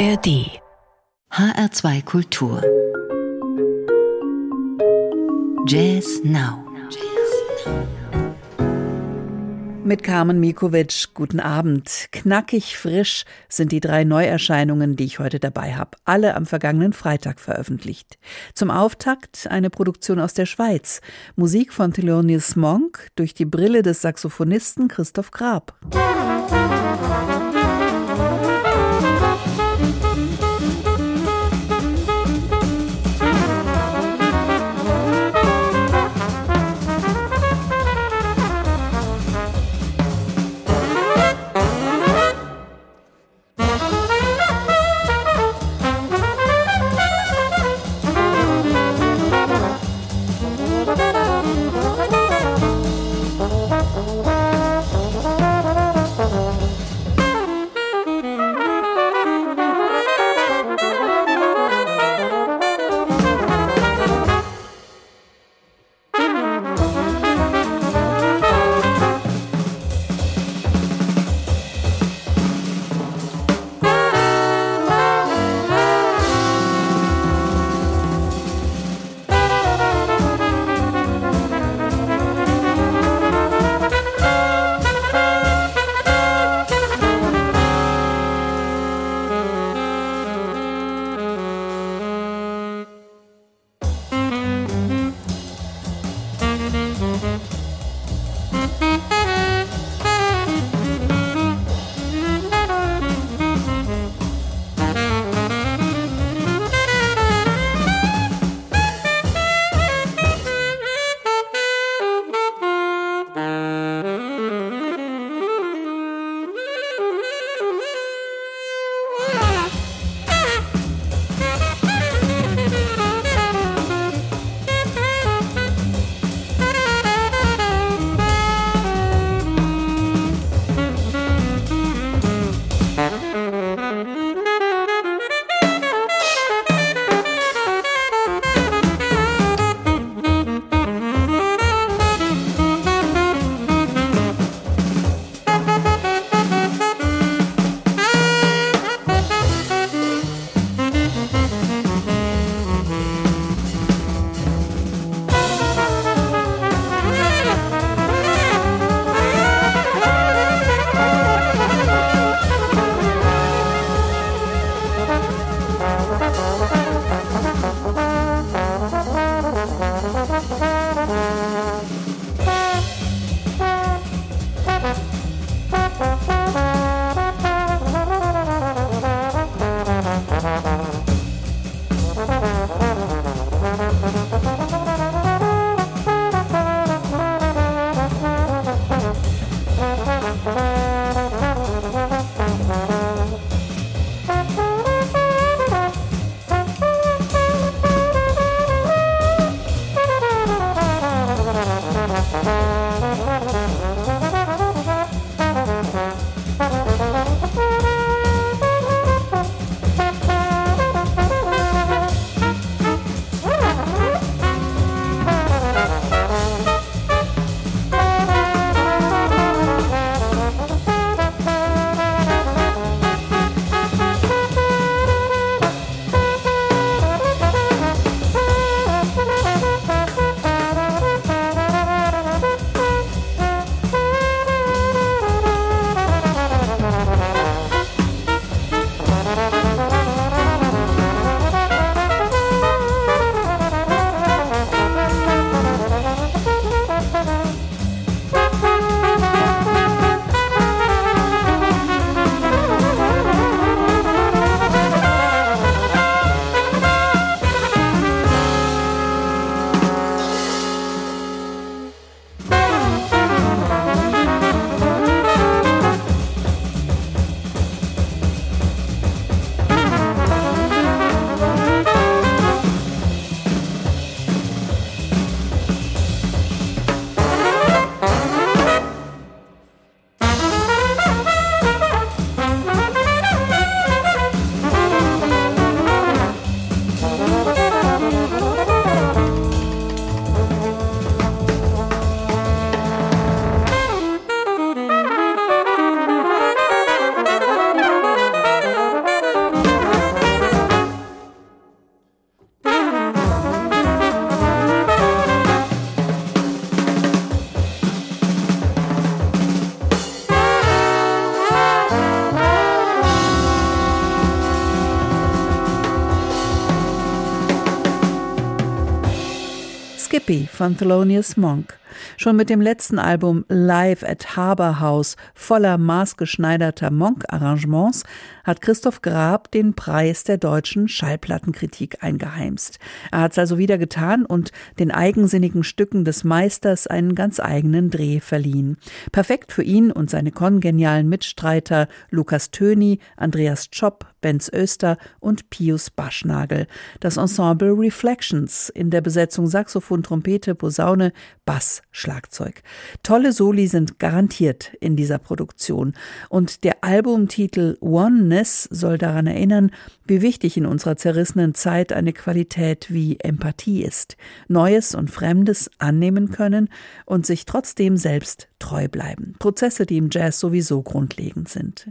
ARD HR2 Kultur Jazz Now Mit Carmen Mikovic, guten Abend. Knackig frisch sind die drei Neuerscheinungen, die ich heute dabei habe. Alle am vergangenen Freitag veröffentlicht. Zum Auftakt eine Produktion aus der Schweiz. Musik von Thelonious Monk durch die Brille des Saxophonisten Christoph Grab. Música von Thelonious Monk. Schon mit dem letzten Album Live at Harbour House voller maßgeschneiderter Monk-Arrangements hat Christoph Grab den Preis der deutschen Schallplattenkritik eingeheimst. Er hat es also wieder getan und den eigensinnigen Stücken des Meisters einen ganz eigenen Dreh verliehen. Perfekt für ihn und seine kongenialen Mitstreiter Lukas Töni, Andreas Tschopp, Benz Öster und Pius Baschnagel. Das Ensemble Reflections in der Besetzung Saxophon, Trompete, Posaune, Bass, Schlagzeug. Tolle Soli sind garantiert in dieser Produktion. Und der Albumtitel Oneness soll daran erinnern, wie wichtig in unserer zerrissenen Zeit eine Qualität wie Empathie ist. Neues und Fremdes annehmen können und sich trotzdem selbst treu bleiben. Prozesse, die im Jazz sowieso grundlegend sind.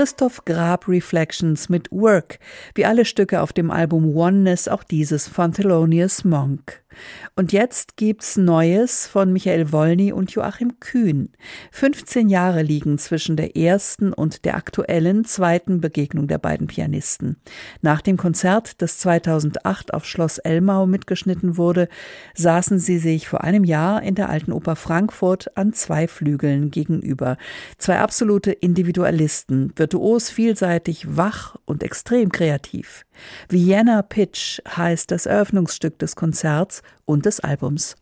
Christoph Grab Reflections mit Work, wie alle Stücke auf dem Album Oneness, auch dieses von Thelonious Monk. Und jetzt gibt's Neues von Michael Wolny und Joachim Kühn. 15 Jahre liegen zwischen der ersten und der aktuellen zweiten Begegnung der beiden Pianisten. Nach dem Konzert, das 2008 auf Schloss Elmau mitgeschnitten wurde, saßen sie sich vor einem Jahr in der Alten Oper Frankfurt an zwei Flügeln gegenüber. Zwei absolute Individualisten, virtuos, vielseitig, wach und extrem kreativ. Vienna Pitch heißt das Eröffnungsstück des Konzerts und des Albums.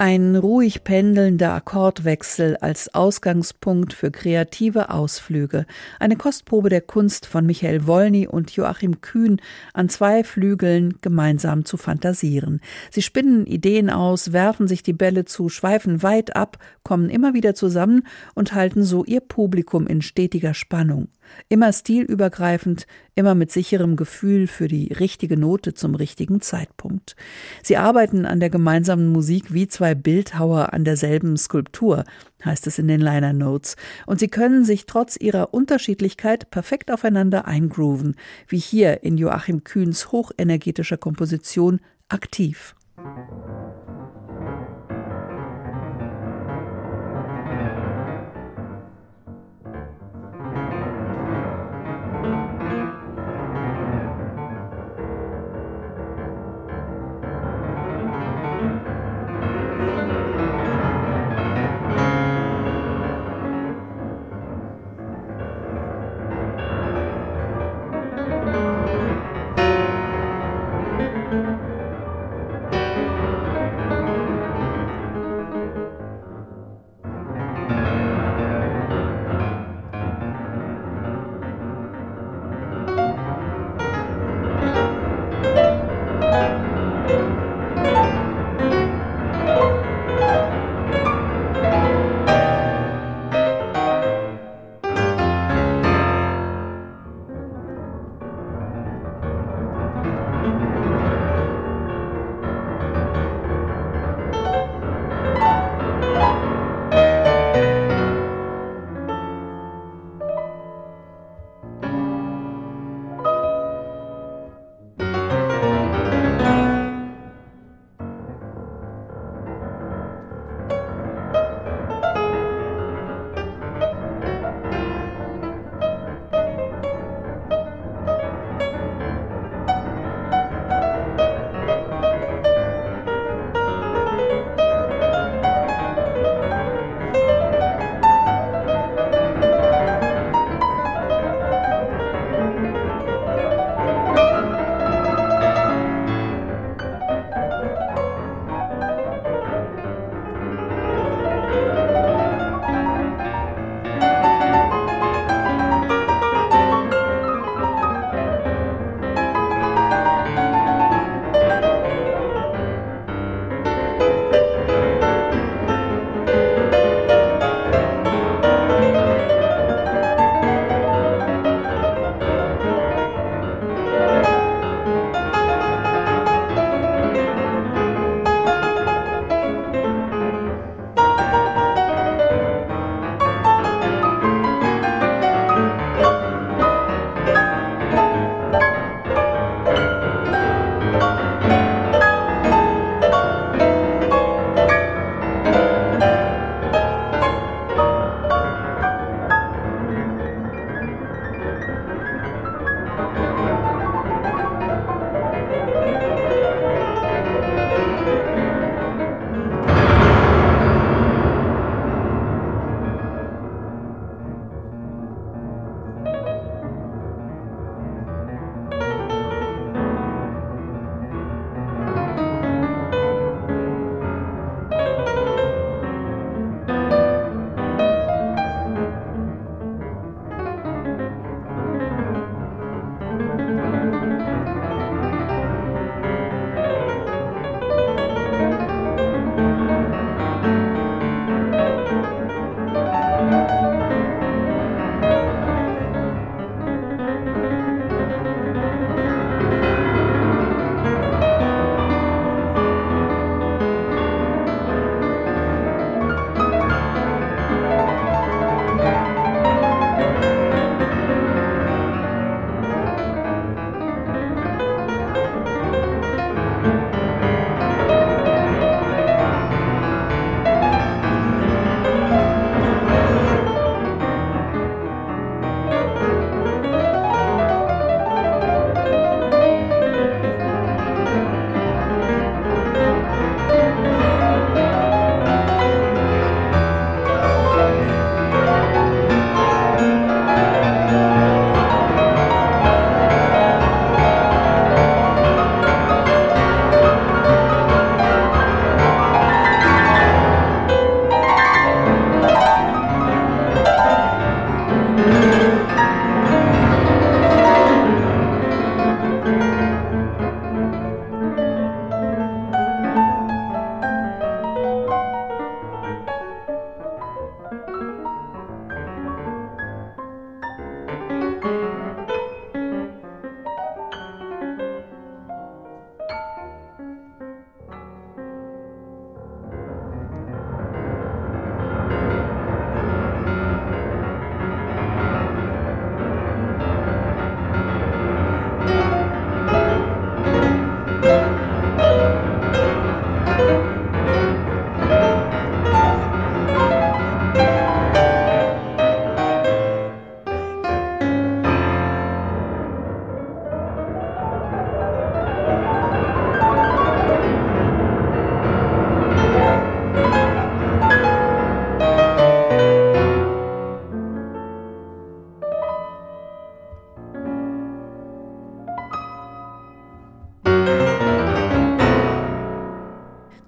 Ein ruhig pendelnder Akkordwechsel als Ausgangspunkt für kreative Ausflüge. Eine Kostprobe der Kunst von Michael Wolny und Joachim Kühn an zwei Flügeln gemeinsam zu fantasieren. Sie spinnen Ideen aus, werfen sich die Bälle zu, schweifen weit ab, kommen immer wieder zusammen und halten so ihr Publikum in stetiger Spannung. Immer stilübergreifend, immer mit sicherem Gefühl für die richtige Note zum richtigen Zeitpunkt. Sie arbeiten an der gemeinsamen Musik wie zwei Bildhauer an derselben Skulptur, heißt es in den Liner Notes, und sie können sich trotz ihrer Unterschiedlichkeit perfekt aufeinander eingrooven, wie hier in Joachim Kühns hochenergetischer Komposition aktiv.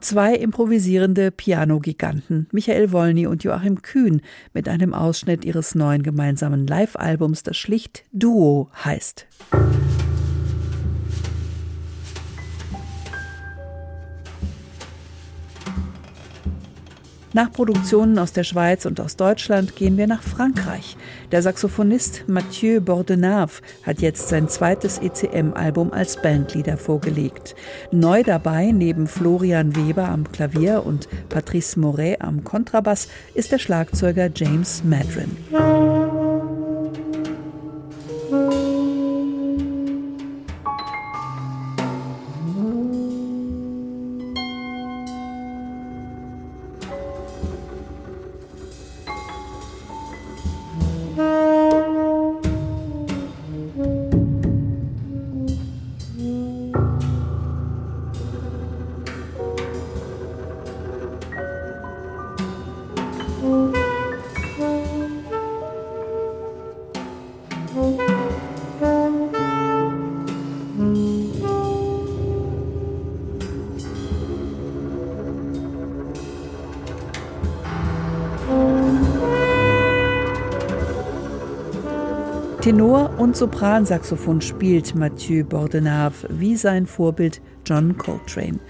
Zwei improvisierende Piano-Giganten, Michael Wolny und Joachim Kühn, mit einem Ausschnitt ihres neuen gemeinsamen Live-Albums, das schlicht Duo heißt. Nach Produktionen aus der Schweiz und aus Deutschland gehen wir nach Frankreich. Der Saxophonist Mathieu Bordenave hat jetzt sein zweites ECM-Album als Bandleader vorgelegt. Neu dabei, neben Florian Weber am Klavier und Patrice Moret am Kontrabass, ist der Schlagzeuger James Madrin. Tenor- und Sopransaxophon spielt Mathieu Bordenave wie sein Vorbild John Coltrane.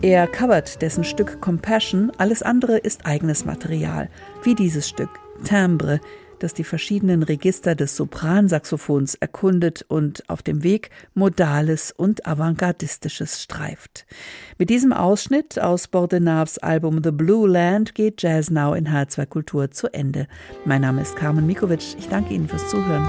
Er covert dessen Stück Compassion, alles andere ist eigenes Material, wie dieses Stück Timbre, das die verschiedenen Register des Sopransaxophons erkundet und auf dem Weg Modales und Avantgardistisches streift. Mit diesem Ausschnitt aus Bordenaves Album The Blue Land geht Jazz Now in H2 Kultur zu Ende. Mein Name ist Carmen Mikovic. Ich danke Ihnen fürs Zuhören.